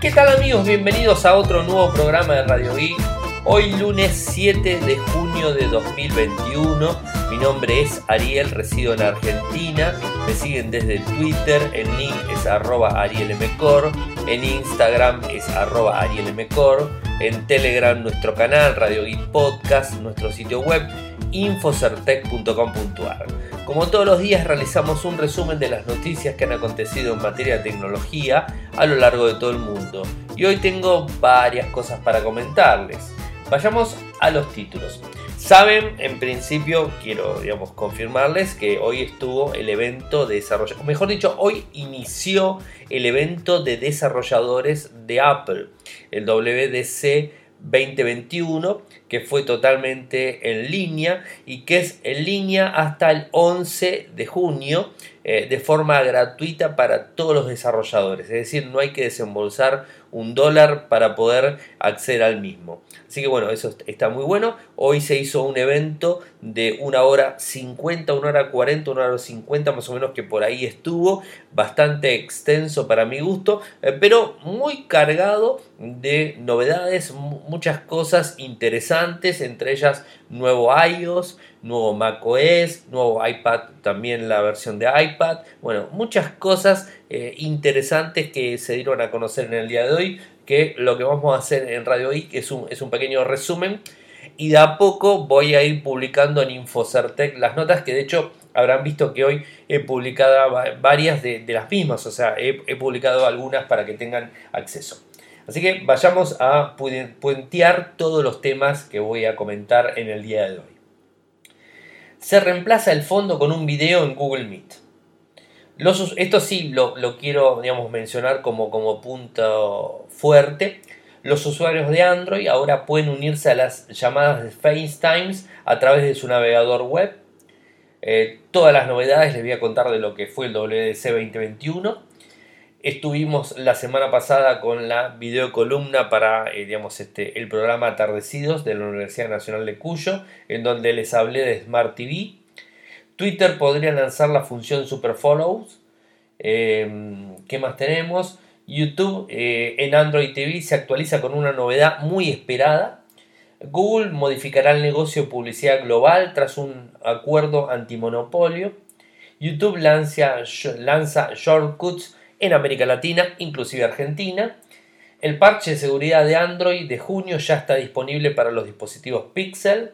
¿Qué tal amigos? Bienvenidos a otro nuevo programa de Radio Geek. Hoy lunes 7 de junio de 2021. Mi nombre es Ariel, resido en Argentina. Me siguen desde Twitter, el link es arroba arielmcor, en Instagram es arroba arielmcor, en Telegram nuestro canal Radio Geek Podcast, nuestro sitio web infocertec.com.ar. Como todos los días realizamos un resumen de las noticias que han acontecido en materia de tecnología a lo largo de todo el mundo. Y hoy tengo varias cosas para comentarles. Vayamos a los títulos. Saben, en principio, quiero digamos, confirmarles que hoy estuvo el evento de desarrolladores, mejor dicho, hoy inició el evento de desarrolladores de Apple, el WDC 2021 que fue totalmente en línea y que es en línea hasta el 11 de junio eh, de forma gratuita para todos los desarrolladores. Es decir, no hay que desembolsar un dólar para poder acceder al mismo. Así que bueno, eso está muy bueno. Hoy se hizo un evento de una hora 50, una hora 40, una hora 50 más o menos que por ahí estuvo. Bastante extenso para mi gusto, eh, pero muy cargado de novedades, muchas cosas interesantes, entre ellas nuevo iOS, nuevo macOS, nuevo iPad, también la versión de iPad. Bueno, muchas cosas eh, interesantes que se dieron a conocer en el día de hoy, que lo que vamos a hacer en Radio I es un, es un pequeño resumen y de a poco voy a ir publicando en Infocertec las notas que de hecho habrán visto que hoy he publicado varias de, las mismas, o sea, he, he, publicado algunas para que tengan acceso. Así que vayamos a puentear todos los temas que voy a comentar en el día de hoy se reemplaza el fondo con un video en Google Meet. esto sí lo, quiero digamos, mencionar como, como punto fuerte. Los usuarios de Android ahora pueden unirse a las llamadas de FaceTime a través de su navegador web. Eh, todas las novedades les voy a contar de lo que fue el WDC 2021. Estuvimos la semana pasada con la videocolumna para eh, digamos, este, el programa Atardecidos de la Universidad Nacional de Cuyo, en donde les hablé de Smart TV. Twitter podría lanzar la función Super Follows. Em, ¿Qué más tenemos? YouTube eh, en Android TV se actualiza con una novedad muy esperada. Google modificará el negocio de publicidad global tras un acuerdo antimonopolio. YouTube lanza, lanza shortcuts en América Latina, inclusive Argentina. El parche de seguridad de Android de junio ya está disponible para los dispositivos Pixel.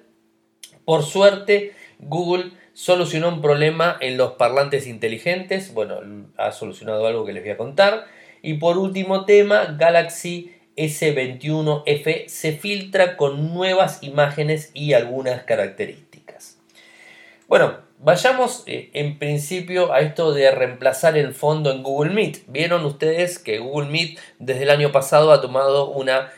Por suerte, Google solucionó un problema en los parlantes inteligentes. Bueno, ha solucionado algo que les voy a contar. Y por último tema, Galaxy S21F se filtra con nuevas imágenes y algunas características. Bueno, Vayamos eh, en principio a esto de reemplazar el fondo en Google Meet. Vieron ustedes que Google Meet desde el año pasado ha tomado una,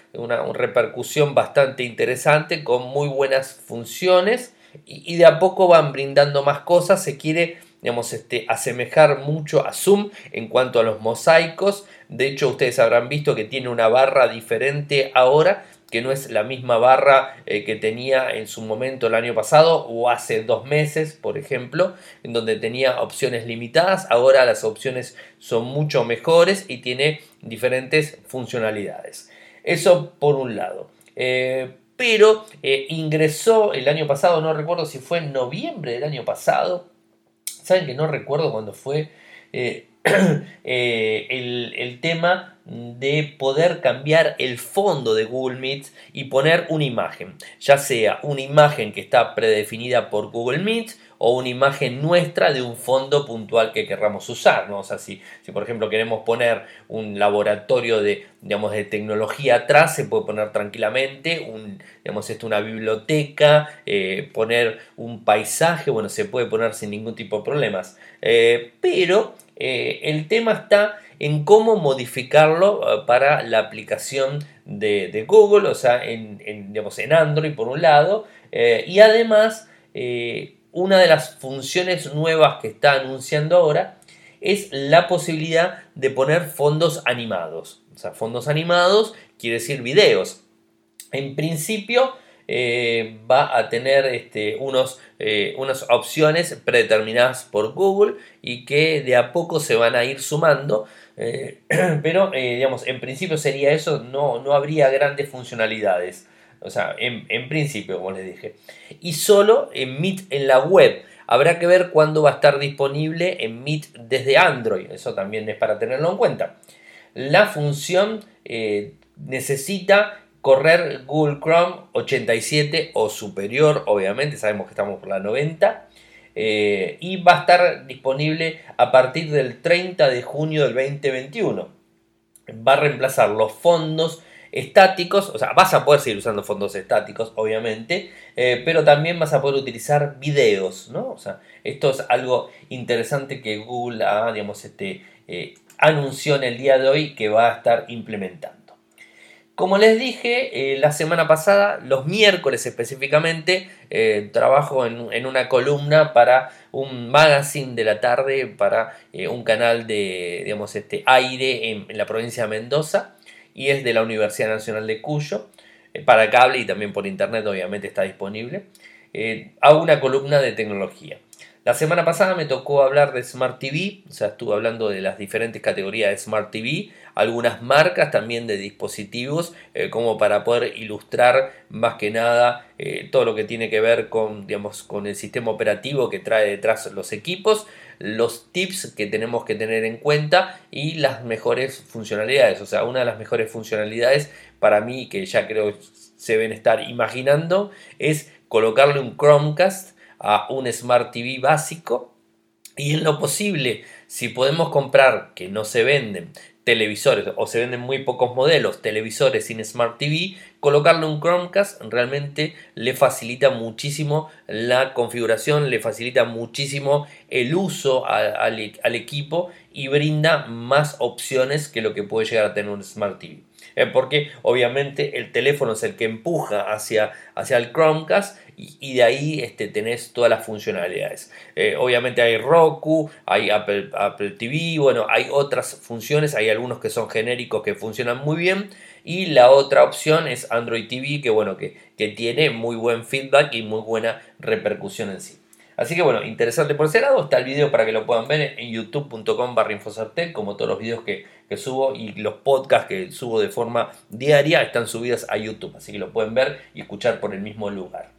repercusión bastante interesante con muy buenas funciones y, de a poco van brindando más cosas. Se quiere digamos, este, asemejar mucho a Zoom en cuanto a los mosaicos. De hecho, ustedes habrán visto que tiene una barra diferente ahora que no es la misma barra eh, que tenía en su momento el año pasado o hace dos meses, por ejemplo, en donde tenía opciones limitadas. Ahora las opciones son mucho mejores y tiene diferentes funcionalidades. Eso por un lado. Eh, pero eh, ingresó el año pasado, no recuerdo si fue en noviembre del año pasado. Saben que no recuerdo cuándo fue el, el tema de poder cambiar el fondo de Google Meet y poner una imagen, ya sea una imagen que está predefinida por Google Meet o una imagen nuestra de un fondo puntual que querramos usar. ¿no? O sea, si, por ejemplo queremos poner un laboratorio de, digamos, de tecnología atrás, se puede poner tranquilamente, digamos, esto, una biblioteca, eh, poner un paisaje, bueno, se puede poner sin ningún tipo de problemas. Eh, pero eh, el tema está en cómo modificarlo eh, para la aplicación de, Google, o sea, en, en Android por un lado, eh, y además una de las funciones nuevas que está anunciando ahora es la posibilidad de poner fondos animados. O sea, fondos animados quiere decir videos. En principio, eh, va a tener este, unos, eh, unas opciones predeterminadas por Google y que de a poco se van a ir sumando. Eh, pero, digamos, en principio sería eso, no, no habría grandes funcionalidades. O sea, en, en principio, como les dije. Y solo en Meet en la web. Habrá que ver cuándo va a estar disponible en Meet desde Android. Eso también es para tenerlo en cuenta. La función necesita correr Google Chrome 87 o superior, obviamente, sabemos que estamos por la 90. Eh, y va a estar disponible a partir del 30 de junio del 2021. Va a reemplazar los fondos estáticos, o sea, vas a poder seguir usando fondos estáticos, obviamente, eh, pero también vas a poder utilizar videos, ¿no? O sea, esto es algo interesante que Google ha, digamos, este, eh, anunció en el día de hoy que va a estar implementando. Como les dije eh, la semana pasada, los miércoles específicamente, eh, trabajo en, una columna para un magazine de la tarde, para eh, un canal de digamos, este, aire en, la provincia de Mendoza y es de la Universidad Nacional de Cuyo, para cable y también por internet obviamente está disponible. hago una columna de tecnología. La semana pasada me tocó hablar de Smart TV, o sea, estuve hablando de las diferentes categorías de Smart TV, algunas marcas también de dispositivos, eh, como para poder ilustrar más que nada eh, todo lo que tiene que ver con, digamos, con el sistema operativo que trae detrás los equipos, los tips que tenemos que tener en cuenta y las mejores funcionalidades. O sea, una de las mejores funcionalidades para mí, que ya creo se deben estar imaginando, es colocarle un Chromecast a un Smart TV básico y en lo posible, si podemos comprar, que no se venden, televisores o se venden muy pocos modelos, televisores sin Smart TV, colocarle un Chromecast realmente le facilita muchísimo la configuración, le facilita muchísimo el uso al, equipo y brinda más opciones que lo que puede llegar a tener un Smart TV. Eh, porque obviamente el teléfono es el que empuja hacia, hacia el Chromecast y, de ahí este, tenés todas las funcionalidades. Eh, obviamente hay Roku, hay Apple, TV, bueno, hay otras funciones, hay algunos que son genéricos que funcionan muy bien y la otra opción es Android TV que bueno, que, que tiene muy buen feedback y muy buena repercusión en sí. Así que bueno, interesante por ese lado. Está el video para que lo puedan ver en youtube.com barra como todos los videos que, subo y los podcasts que subo de forma diaria están subidos a YouTube. Así que lo pueden ver y escuchar por el mismo lugar.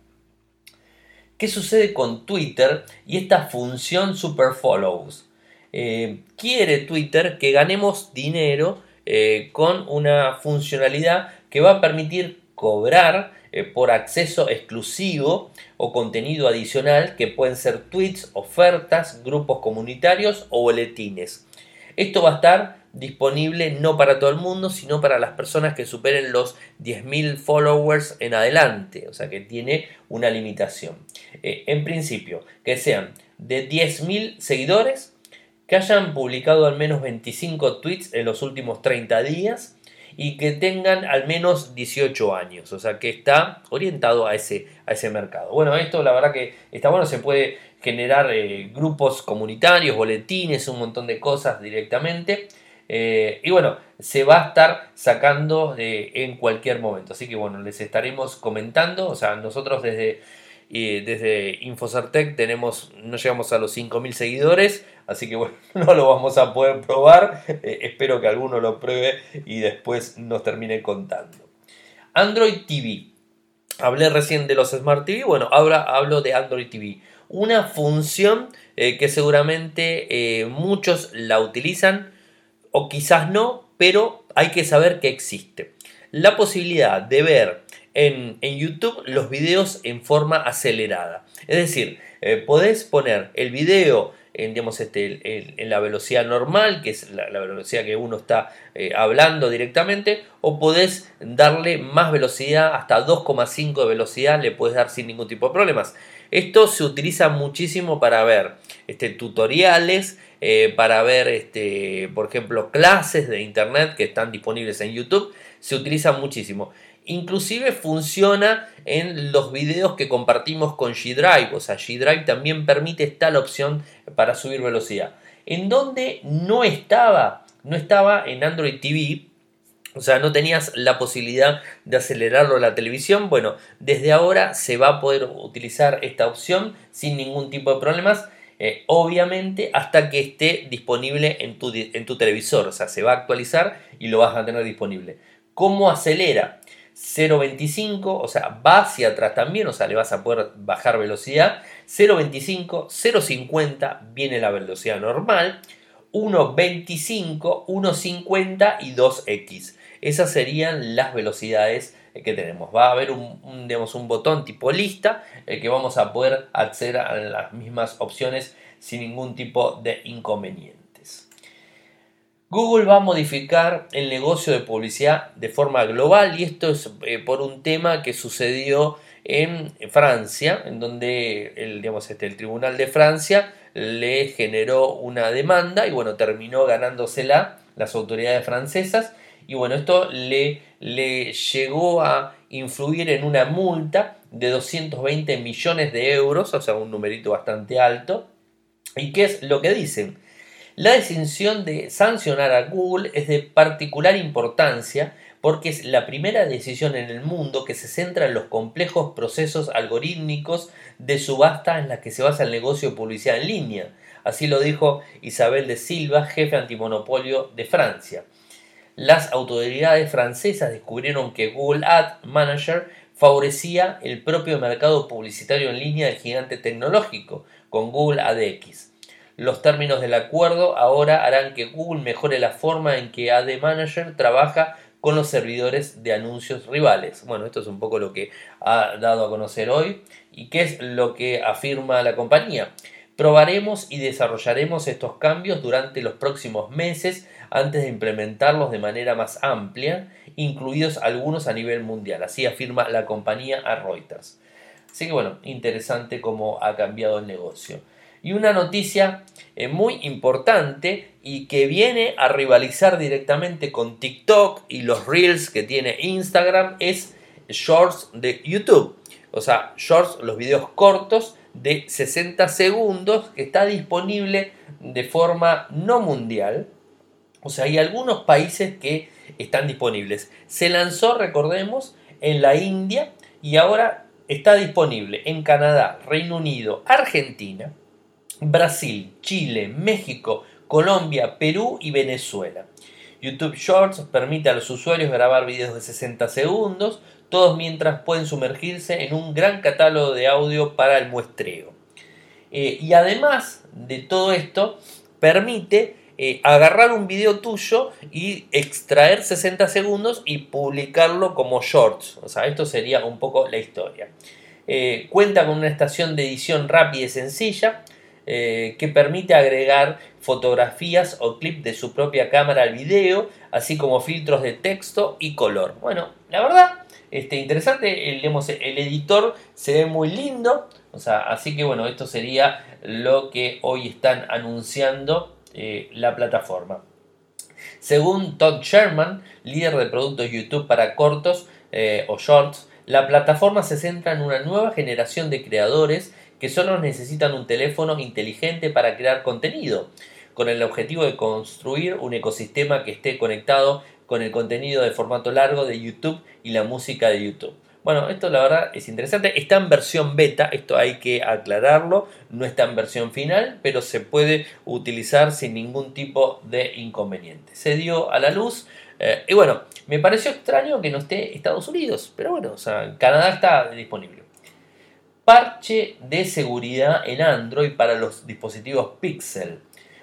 ¿Qué sucede con Twitter y esta función super follows? Eh, quiere Twitter que ganemos dinero eh, con una funcionalidad que va a permitir cobrar eh, por acceso exclusivo o contenido adicional que pueden ser tweets, ofertas, grupos comunitarios o boletines. Esto va a estar disponible no para todo el mundo, sino para las personas que superen los 10.000 followers en adelante, o sea que tiene una limitación. Eh, en principio, que sean de 10.000 seguidores, que hayan publicado al menos 25 tweets en los últimos 30 días y que tengan al menos 18 años, o sea que está orientado a ese, a ese mercado. Bueno, esto la verdad que está bueno, se puede generar eh, grupos comunitarios, boletines, un montón de cosas directamente. Eh, y bueno, se va a estar sacando en cualquier momento. Así que bueno, les estaremos comentando. O sea, nosotros desde, eh, desde tenemos, no llegamos a los 5.000 seguidores. Así que bueno, no lo vamos a poder probar. Eh, espero que alguno lo pruebe y después nos termine contando. Android TV. Hablé recién de los Smart TV. Bueno, ahora hablo de Android TV. Una función que seguramente muchos la utilizan o quizás no, pero hay que saber que existe. La posibilidad de ver en, YouTube los videos en forma acelerada. Es decir, eh, podés poner el video en, digamos, este, en, la velocidad normal, que es la, velocidad que uno está eh, hablando directamente, o podés darle más velocidad, hasta 2,5 de velocidad le puedes dar sin ningún tipo de problemas. Esto se utiliza muchísimo para ver este, tutoriales, eh, para ver, este, por ejemplo, clases de internet que están disponibles en YouTube. Se utiliza muchísimo. Inclusive funciona en los videos que compartimos con G-Drive. O sea, G-Drive también permite tal opción para subir velocidad. En donde no estaba, no estaba en Android TV, O sea, no tenías la posibilidad de acelerarlo la televisión. Bueno, desde ahora se va a poder utilizar esta opción sin ningún tipo de problemas. Eh, obviamente hasta que esté disponible en tu, en tu televisor. O sea, se va a actualizar y lo vas a tener disponible. ¿Cómo acelera? 0.25, o sea, va hacia atrás también, o sea, le vas a poder bajar velocidad. 0.25, 0.50 viene la velocidad normal. 1.25, 1.50 y 2x. Esas serían las velocidades que tenemos. Va a haber un, un botón tipo lista, el que vamos a poder acceder a las mismas opciones sin ningún tipo de inconvenientes. Google va a modificar el negocio de publicidad de forma global y esto es eh, por un tema que sucedió en Francia, en donde el, digamos, este, el Tribunal de Francia le generó una demanda y bueno, terminó ganándosela las autoridades francesas y bueno, esto le, le llegó a influir en una multa de 220 millones de euros, o sea, un numerito bastante alto. ¿Y qué es lo que dicen? La decisión de sancionar a Google es de particular importancia porque es la primera decisión en el mundo que se centra en los complejos procesos algorítmicos de subasta en la que se basa el negocio de publicidad en línea. Así lo dijo Isabel de Silva, jefe antimonopolio de Francia las autoridades francesas descubrieron que Google Ad Manager favorecía el propio mercado publicitario en línea del gigante tecnológico con Google ADX. Los términos del acuerdo ahora harán que Google mejore la forma en que Ad Manager trabaja con los servidores de anuncios rivales. Bueno, esto es un poco lo que ha dado a conocer hoy y qué es lo que afirma la compañía. Probaremos y desarrollaremos estos cambios durante los próximos meses antes de implementarlos de manera más amplia, incluidos algunos a nivel mundial. Así afirma la compañía a Reuters. Así que bueno, interesante cómo ha cambiado el negocio. Y una noticia eh, muy importante y que viene a rivalizar directamente con TikTok y los reels que tiene Instagram es Shorts de YouTube. O sea, Shorts, los videos cortos de 60 segundos que está disponible de forma no mundial. O sea, hay algunos países que están disponibles. Se lanzó, recordemos, en la India y ahora está disponible en Canadá, Reino Unido, Argentina, Brasil, Chile, México, Colombia, Perú y Venezuela. YouTube Shorts permite a los usuarios grabar videos de 60 segundos, todos mientras pueden sumergirse en un gran catálogo de audio para el muestreo. Eh, y además de todo esto, permite eh, agarrar un video tuyo y extraer 60 segundos y publicarlo como shorts. O sea, esto sería un poco la historia. Eh, cuenta con una estación de edición rápida y sencilla que permite agregar fotografías o clips de su propia cámara al video, así como filtros de texto y color. Bueno, la verdad este, interesante, el, el editor se ve muy lindo, o sea, así que bueno, esto sería lo que hoy están anunciando eh, la plataforma. Según Todd Sherman, líder de productos YouTube para cortos eh, o shorts, la plataforma se centra en una nueva generación de creadores que solo necesitan un teléfono inteligente para crear contenido, con el objetivo de construir un ecosistema que esté conectado con el contenido de formato largo de YouTube y la música de YouTube. Bueno, esto la verdad es interesante. Está en versión beta, esto hay que aclararlo. No está en versión final, pero se puede utilizar sin ningún tipo de inconveniente. Se dio a la luz. Eh, y bueno, me pareció extraño que no esté Estados Unidos, pero bueno, o sea, Canadá está disponible. Parche de seguridad en Android para los dispositivos Pixel.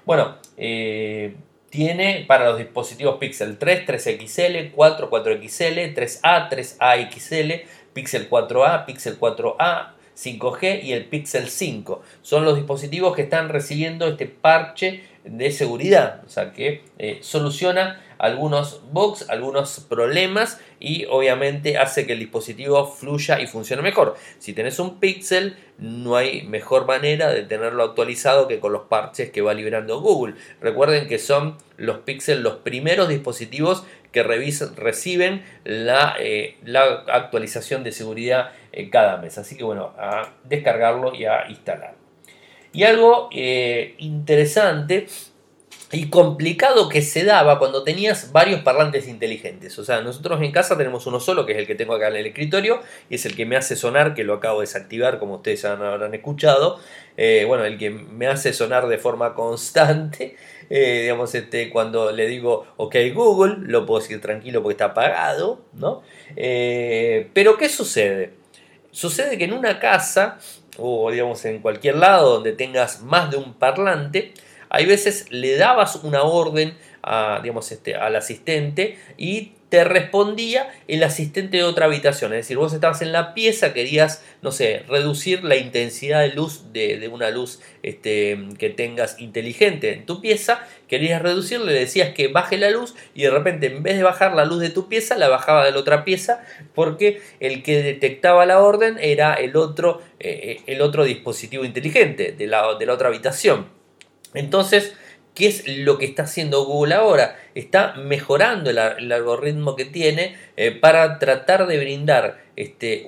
Bueno, eh, tiene para los dispositivos Pixel 3, 3XL, 4, 4XL, 3A, 3AXL, Pixel 4A, Pixel 4A, 5G y el Pixel 5. Son los dispositivos que están recibiendo este parche de seguridad, o sea que eh, soluciona algunos bugs, algunos problemas y obviamente hace que el dispositivo fluya y funcione mejor. Si tenés un Pixel, no hay mejor manera de tenerlo actualizado que con los parches que va liberando Google. Recuerden que son los Pixel los primeros dispositivos que reciben la, eh, la, actualización de seguridad eh, cada mes. Así que bueno, a descargarlo y a instalarlo. Y algo eh, interesante y complicado que se daba cuando tenías varios parlantes inteligentes. O sea, nosotros en casa tenemos uno solo, que es el que tengo acá en el escritorio, y es el que me hace sonar, que lo acabo de desactivar, como ustedes ya habrán escuchado. Eh, bueno, el que me hace sonar de forma constante. Eh, digamos, este, cuando le digo, ok Google, lo puedo decir tranquilo porque está apagado, ¿no? Pero ¿qué sucede? Sucede que en una casa, o digamos en cualquier lado donde tengas más de un parlante, hay veces le dabas una orden a, digamos, este, al asistente y te respondía el asistente de otra habitación. Es decir, vos estabas en la pieza, querías, no sé, reducir la intensidad de luz de, una luz este, que tengas inteligente en tu pieza, querías reducir, le decías que baje la luz y de repente en vez de bajar la luz de tu pieza, la bajaba de la otra pieza porque el que detectaba la orden era el otro, eh, el otro dispositivo inteligente de la, de la otra habitación. Entonces, ¿qué es lo que está haciendo Google ahora? Está mejorando el, algoritmo que tiene eh, para tratar de brindar este,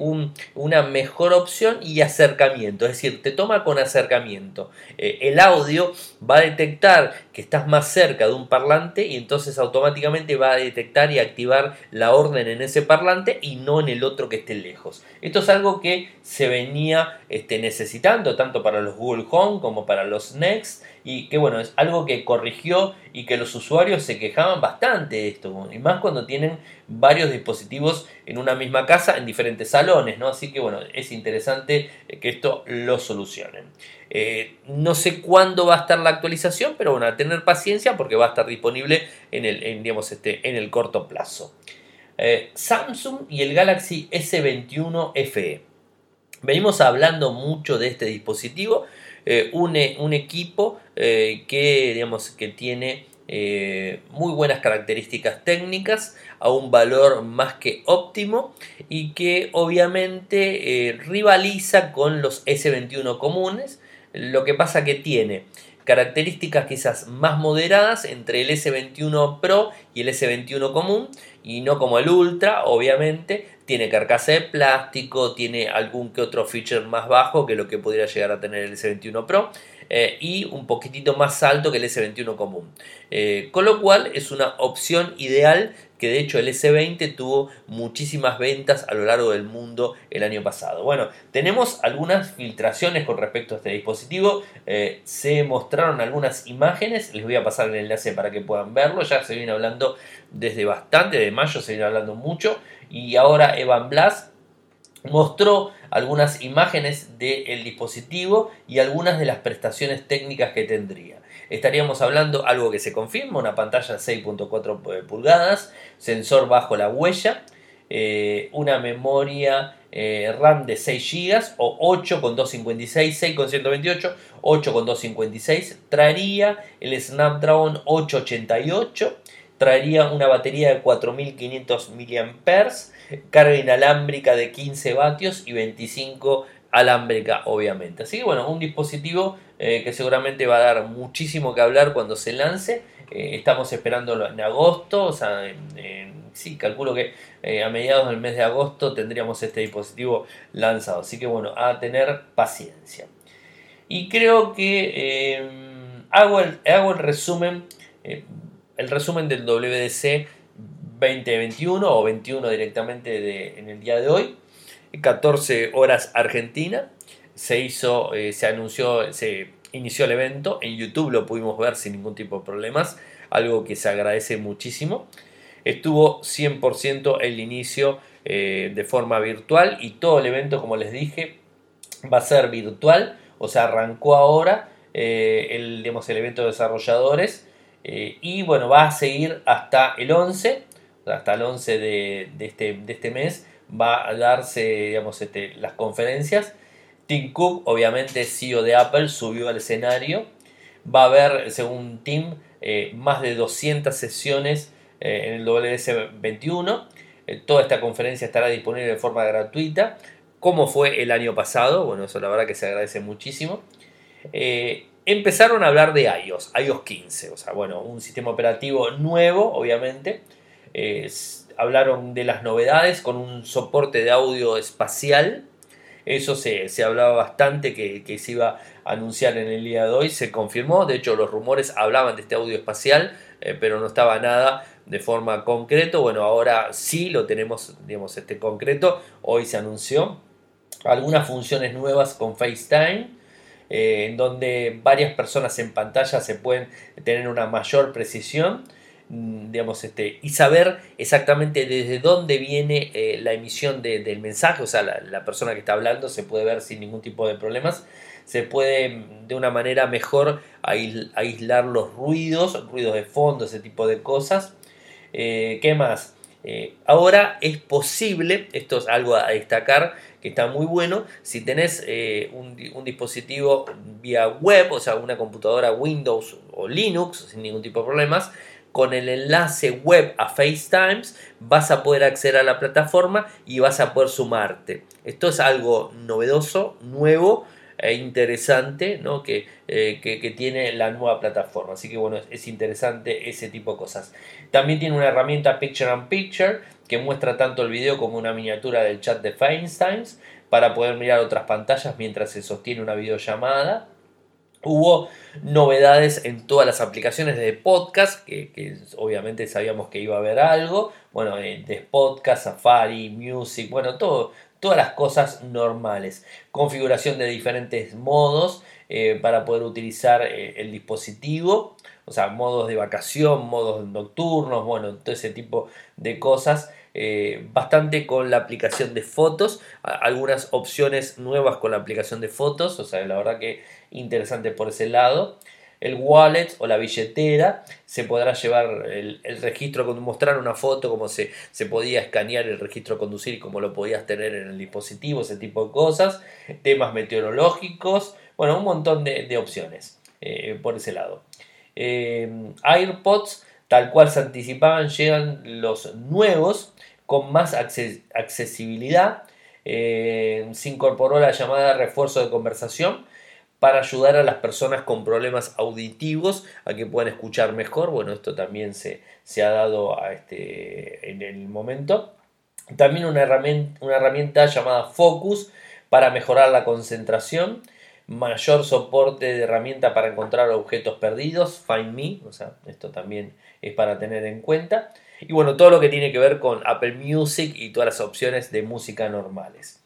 una mejor opción y acercamiento. Es decir, te toma con acercamiento. Eh, el audio va a detectar que estás más cerca de un parlante y entonces automáticamente va a detectar y activar la orden en ese parlante y no en el otro que esté lejos. Esto es algo que se venía este, necesitando tanto para los Google Home como para los Next y que bueno, es algo que corrigió y que los usuarios se bastante esto, y más cuando tienen varios dispositivos en una misma casa en diferentes salones, ¿no? Así que bueno, es interesante eh, que esto lo solucionen. Eh, no sé cuándo va a estar la actualización, pero bueno, a tener paciencia porque va a estar disponible en el, digamos, este, en el corto plazo. Eh, Samsung y el Galaxy S21 FE. Venimos hablando mucho de este dispositivo, eh, un equipo que, digamos, que tiene eh, muy buenas características técnicas a un valor más que óptimo y que obviamente rivaliza con los S21 comunes. Lo que pasa que tiene características quizás más moderadas entre el S21 Pro y el S21 común y no como el Ultra, obviamente, tiene carcasa de plástico, tiene algún que otro feature más bajo que lo que podría llegar a tener el S21 Pro. Eh, y un poquitito más alto que el S21 común. Eh, con lo cual es una opción ideal que de hecho el S20 tuvo muchísimas ventas a lo largo del mundo el año pasado. Bueno, tenemos algunas filtraciones con respecto a este dispositivo. Eh, se mostraron algunas imágenes, les voy a pasar el enlace para que puedan verlo. Ya se viene hablando desde bastante, de mayo se viene hablando mucho. Y ahora Evan Blas mostró algunas imágenes del dispositivo y algunas de las prestaciones técnicas que tendría. Estaríamos hablando algo que se confirma, una pantalla 6.4 pulgadas, sensor bajo la huella, eh, una memoria eh, RAM de 6 GB o 8 con 256, 6 con 128, 8 con 256, traería el Snapdragon 888, traería una batería de 4500 mAh, carga inalámbrica de 15 vatios y 25 alámbrica obviamente. Así que bueno, un dispositivo eh, que seguramente va a dar muchísimo que hablar cuando se lance. Eh, estamos esperándolo en agosto, o sea, sí, calculo que eh, a mediados del mes de agosto tendríamos este dispositivo lanzado. Así que bueno, a tener paciencia. Y creo que hago, el, hago el resumen, el resumen del WDC 2021 o 21 directamente de, en el día de hoy. 14 horas Argentina. Se hizo, eh, se anunció, se inició el evento. En YouTube lo pudimos ver sin ningún tipo de problemas. Algo que se agradece muchísimo. Estuvo 100% el inicio eh, de forma virtual y todo el evento, como les dije, va a ser virtual. O sea, arrancó ahora eh, el, digamos, el evento de desarrolladores. Y bueno, va a seguir hasta el 11 hasta el 11 de, este, de este mes va a darse digamos, este, las conferencias. Tim Cook, obviamente CEO de Apple, subió al escenario. Va a haber, según Tim, eh, más de 200 sesiones eh, en el WS21. Eh, toda esta conferencia estará disponible de forma gratuita, como fue el año pasado. Bueno, eso la verdad que se agradece muchísimo. Empezaron a hablar de iOS, iOS 15, o sea, bueno, un sistema operativo nuevo, obviamente, hablaron de las novedades con un soporte de audio espacial. Eso se, hablaba bastante que, se iba a anunciar en el día de hoy, se confirmó, de hecho los rumores hablaban de este audio espacial, eh, pero no estaba nada de forma concreto, bueno, ahora sí lo tenemos, digamos, este concreto, hoy se anunció algunas funciones nuevas con FaceTime, eh, en donde varias personas en pantalla se pueden tener una mayor precisión Mm, digamos, este, y saber exactamente desde dónde viene eh, la emisión del mensaje, o sea, la, persona que está hablando se puede ver sin ningún tipo de problemas, se puede mm, de una manera mejor aislar los ruidos, ruidos de fondo, ese tipo de cosas. Eh, ¿Qué más? Eh, ahora es posible, esto es algo a destacar, que está muy bueno, si tenés un, un, dispositivo vía web, o sea, una computadora Windows o Linux, sin ningún tipo de problemas, con el enlace web a FaceTimes vas a poder acceder a la plataforma y vas a poder sumarte. Esto es algo novedoso, nuevo interesante ¿no? que, eh, que, tiene la nueva plataforma. Así que bueno, es interesante ese tipo de cosas. También tiene una herramienta Picture and Picture que muestra tanto el video como una miniatura del chat de FaceTime para poder mirar otras pantallas mientras se sostiene una videollamada. Hubo novedades en todas las aplicaciones de podcast, que, obviamente sabíamos que iba a haber algo. Bueno, eh, de podcast, Safari, Music, bueno, todo, todas las cosas normales. Configuración de diferentes modos eh, para poder utilizar eh, el dispositivo. O sea, modos de vacación, modos nocturnos, bueno, todo ese tipo de cosas. bastante con la aplicación de fotos, algunas opciones nuevas con la aplicación de fotos, o sea, la verdad que interesante por ese lado. El wallet o la billetera se podrá llevar el, registro, mostrar una foto, como se, se podía escanear el registro conducir y como lo podías tener en el dispositivo, ese tipo de cosas. Temas meteorológicos, bueno, un montón de, opciones eh, por ese lado. Eh, AirPods, tal cual se anticipaban, llegan los nuevos con más accesibilidad. Eh, se incorporó la llamada refuerzo de conversación para ayudar a las personas con problemas auditivos a que puedan escuchar mejor. Bueno, esto también se, se ha dado a este, en el momento. También una herramienta, llamada Focus para mejorar la concentración. Mayor soporte de herramienta para encontrar objetos perdidos. Find Me, o sea, esto también es para tener en cuenta. Y bueno, todo lo que tiene que ver con Apple Music y todas las opciones de música normales.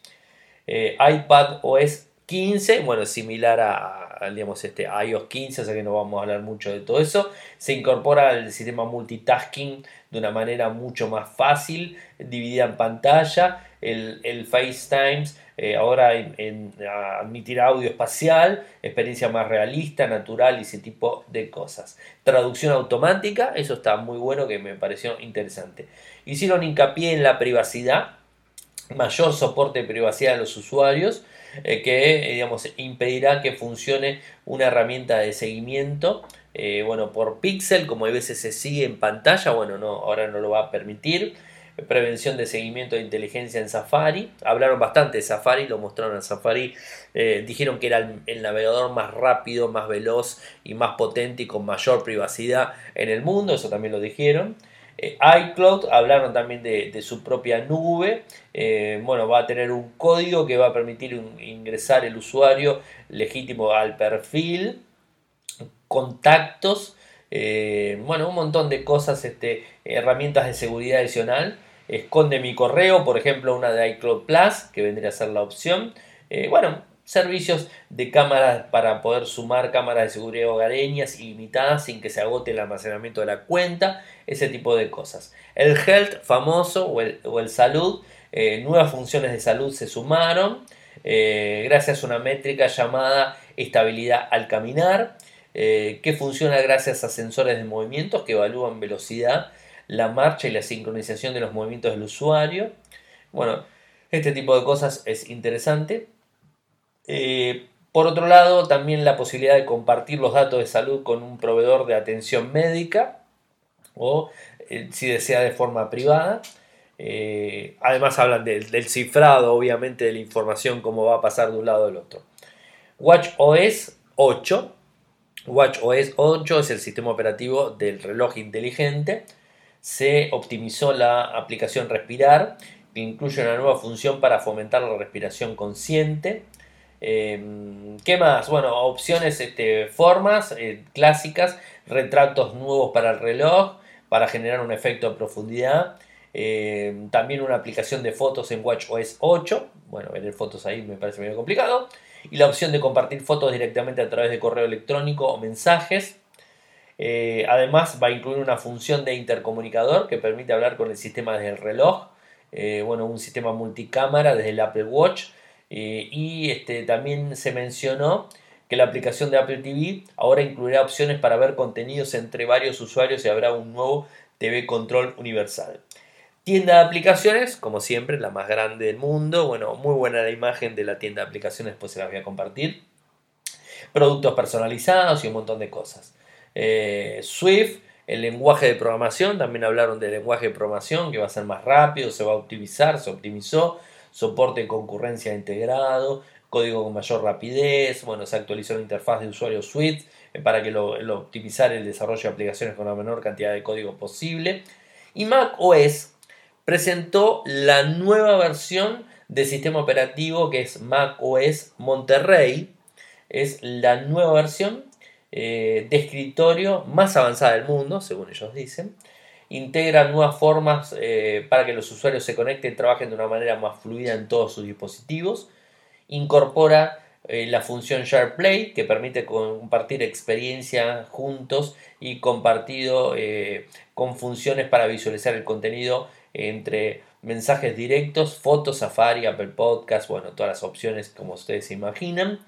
Eh, iPad OS 15, bueno, similar a, digamos, este, iOS 15, o sea que no vamos a hablar mucho de todo eso. Se incorpora el sistema multitasking de una manera mucho más fácil, dividida en pantalla. El, el FaceTime eh, ahora en, admitir audio espacial, experiencia más realista, natural y ese tipo de cosas. Traducción automática, eso está muy bueno que me pareció interesante. Hicieron hincapié en la privacidad, mayor soporte de privacidad de los usuarios eh, que eh, digamos, impedirá que funcione una herramienta de seguimiento. Eh, bueno, por pixel, como a veces se sigue en pantalla, bueno, no, ahora no lo va a permitir. Prevención de seguimiento de inteligencia en Safari. Hablaron bastante de Safari, lo mostraron en Safari. dijeron que era el, navegador más rápido, más veloz y más potente y con mayor privacidad en el mundo. Eso también lo dijeron. Eh, iCloud hablaron también de, su propia nube. Eh, bueno, va a tener un código que va a permitir ingresar el usuario legítimo al perfil, contactos, eh, bueno, un montón de cosas, este, herramientas de seguridad adicional. Esconde mi correo, por ejemplo, una de iCloud Plus, que vendría a ser la opción. bueno, servicios de cámaras para poder sumar cámaras de seguridad hogareñas ilimitadas sin que se agote el almacenamiento de la cuenta, ese tipo de cosas. El health famoso o el, salud, eh, nuevas funciones de salud se sumaron eh, gracias a una métrica llamada estabilidad al caminar, eh, que funciona gracias a sensores de movimientos que evalúan velocidad, la marcha y la sincronización de los movimientos del usuario. Bueno, este tipo de cosas es interesante. Eh, por otro lado, también la posibilidad de compartir los datos de salud con un proveedor de atención médica o eh, si desea de forma privada. Eh, además hablan del cifrado, obviamente, de la información, cómo va a pasar de un lado al otro. WatchOS 8. WatchOS 8 es el sistema operativo del reloj inteligente. Se optimizó la aplicación Respirar que incluye una nueva función para fomentar la respiración consciente. Em, ¿Qué más? Bueno, opciones, este, formas eh, clásicas, retratos nuevos para el reloj, para generar un efecto de profundidad. Em, también una aplicación de fotos en WatchOS 8. Bueno, ver fotos ahí me parece medio complicado. Y la opción de compartir fotos directamente a través de correo electrónico o mensajes. Eh, además va a incluir una función de intercomunicador que permite hablar con el sistema del reloj. Eh, bueno, un sistema multicámara desde el Apple Watch eh, y este, también se mencionó que la aplicación de Apple TV ahora incluirá opciones para ver contenidos entre varios usuarios y habrá un nuevo TV Control universal. Tienda de aplicaciones, como siempre, la más grande del mundo. Bueno, muy buena la imagen de la tienda de aplicaciones, pues se las voy a compartir. Productos personalizados y un montón de cosas. Eh, Swift, el lenguaje de programación, también hablaron del lenguaje de programación que va a ser más rápido, se va a optimizar, se optimizó soporte de concurrencia integrado, código con mayor rapidez, bueno, se actualizó la interfaz de usuario Suite eh, para que lo, optimizar el desarrollo de aplicaciones con la menor cantidad de código posible. Y Mac OS presentó la nueva versión del sistema operativo que es Mac OS Monterrey. Es la nueva versión eh, de escritorio más avanzada del mundo, según ellos dicen integra nuevas formas eh, para que los usuarios se conecten y trabajen de una manera más fluida en todos sus dispositivos, incorpora eh, la función SharePlay que permite compartir experiencia juntos y compartido eh, con funciones para visualizar el contenido entre mensajes directos, fotos, Safari, Apple Podcast, bueno, todas las opciones como ustedes se imaginan.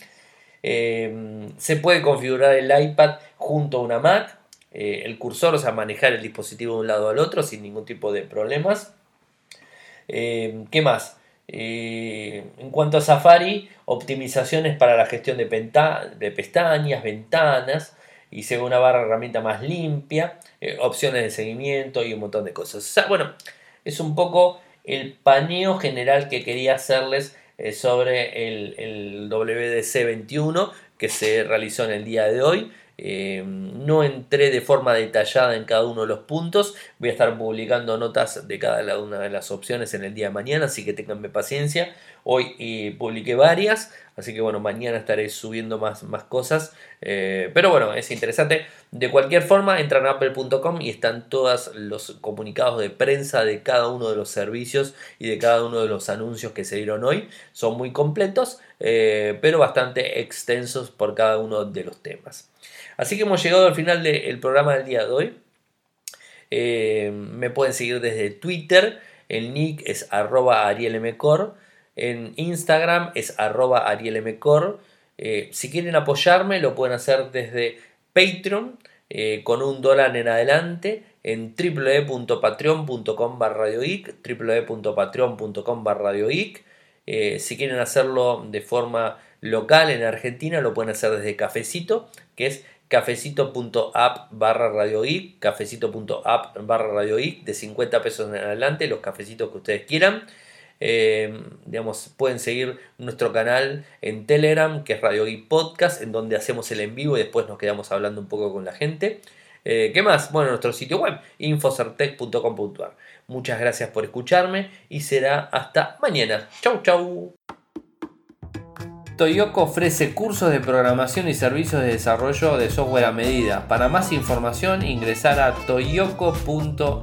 se puede configurar el iPad junto a una Mac eh, el cursor, o sea, manejar el dispositivo de un lado al otro sin ningún tipo de problemas. Eh, ¿Qué más? Eh, en cuanto a Safari, optimizaciones para la gestión de, de pestañas, ventanas y se ve una barra herramienta más limpia, opciones de seguimiento y un montón de cosas. Bueno, es un poco el paneo general que quería hacerles sobre el, el WDC 21 que se realizó en el día de hoy. Eh, no entré de forma detallada en cada uno de los puntos. Voy a estar publicando notas de cada una de las opciones en el día de mañana, así que tenganme paciencia. Hoy publiqué varias, así que bueno, mañana estaré subiendo más, más cosas. Eh, pero bueno, es interesante. De cualquier forma, entran a apple.com y están todos los comunicados de prensa de cada uno de los servicios y de cada uno de los anuncios que se dieron hoy. Son muy completos, pero bastante extensos por cada uno de los temas. Así que hemos llegado al final del programa del día de hoy. Eh, me pueden seguir desde Twitter. El nick es arroba arielmcor. En Instagram es arroba arielmcor. Eh, si quieren apoyarme lo pueden hacer desde Patreon eh, con un dólar en adelante en www.patreon.com barra www.patreon.com barra si quieren hacerlo de forma local en Argentina lo pueden hacer desde Cafecito, que es cafecito.app barra radio cafecito.app barra de 50 pesos en adelante, los cafecitos que ustedes quieran. Eh, digamos, pueden seguir nuestro canal en Telegram, que es Radio Podcast, en donde hacemos el en vivo y después nos quedamos hablando un poco con la gente. Eh, ¿Qué más? Bueno, nuestro sitio web, infocertec.com.ar. Muchas gracias por escucharme y será hasta mañana. Chau, chau. Toyoko ofrece cursos de programación y servicios de desarrollo de software a medida. Para más información ingresar a toyoko.io.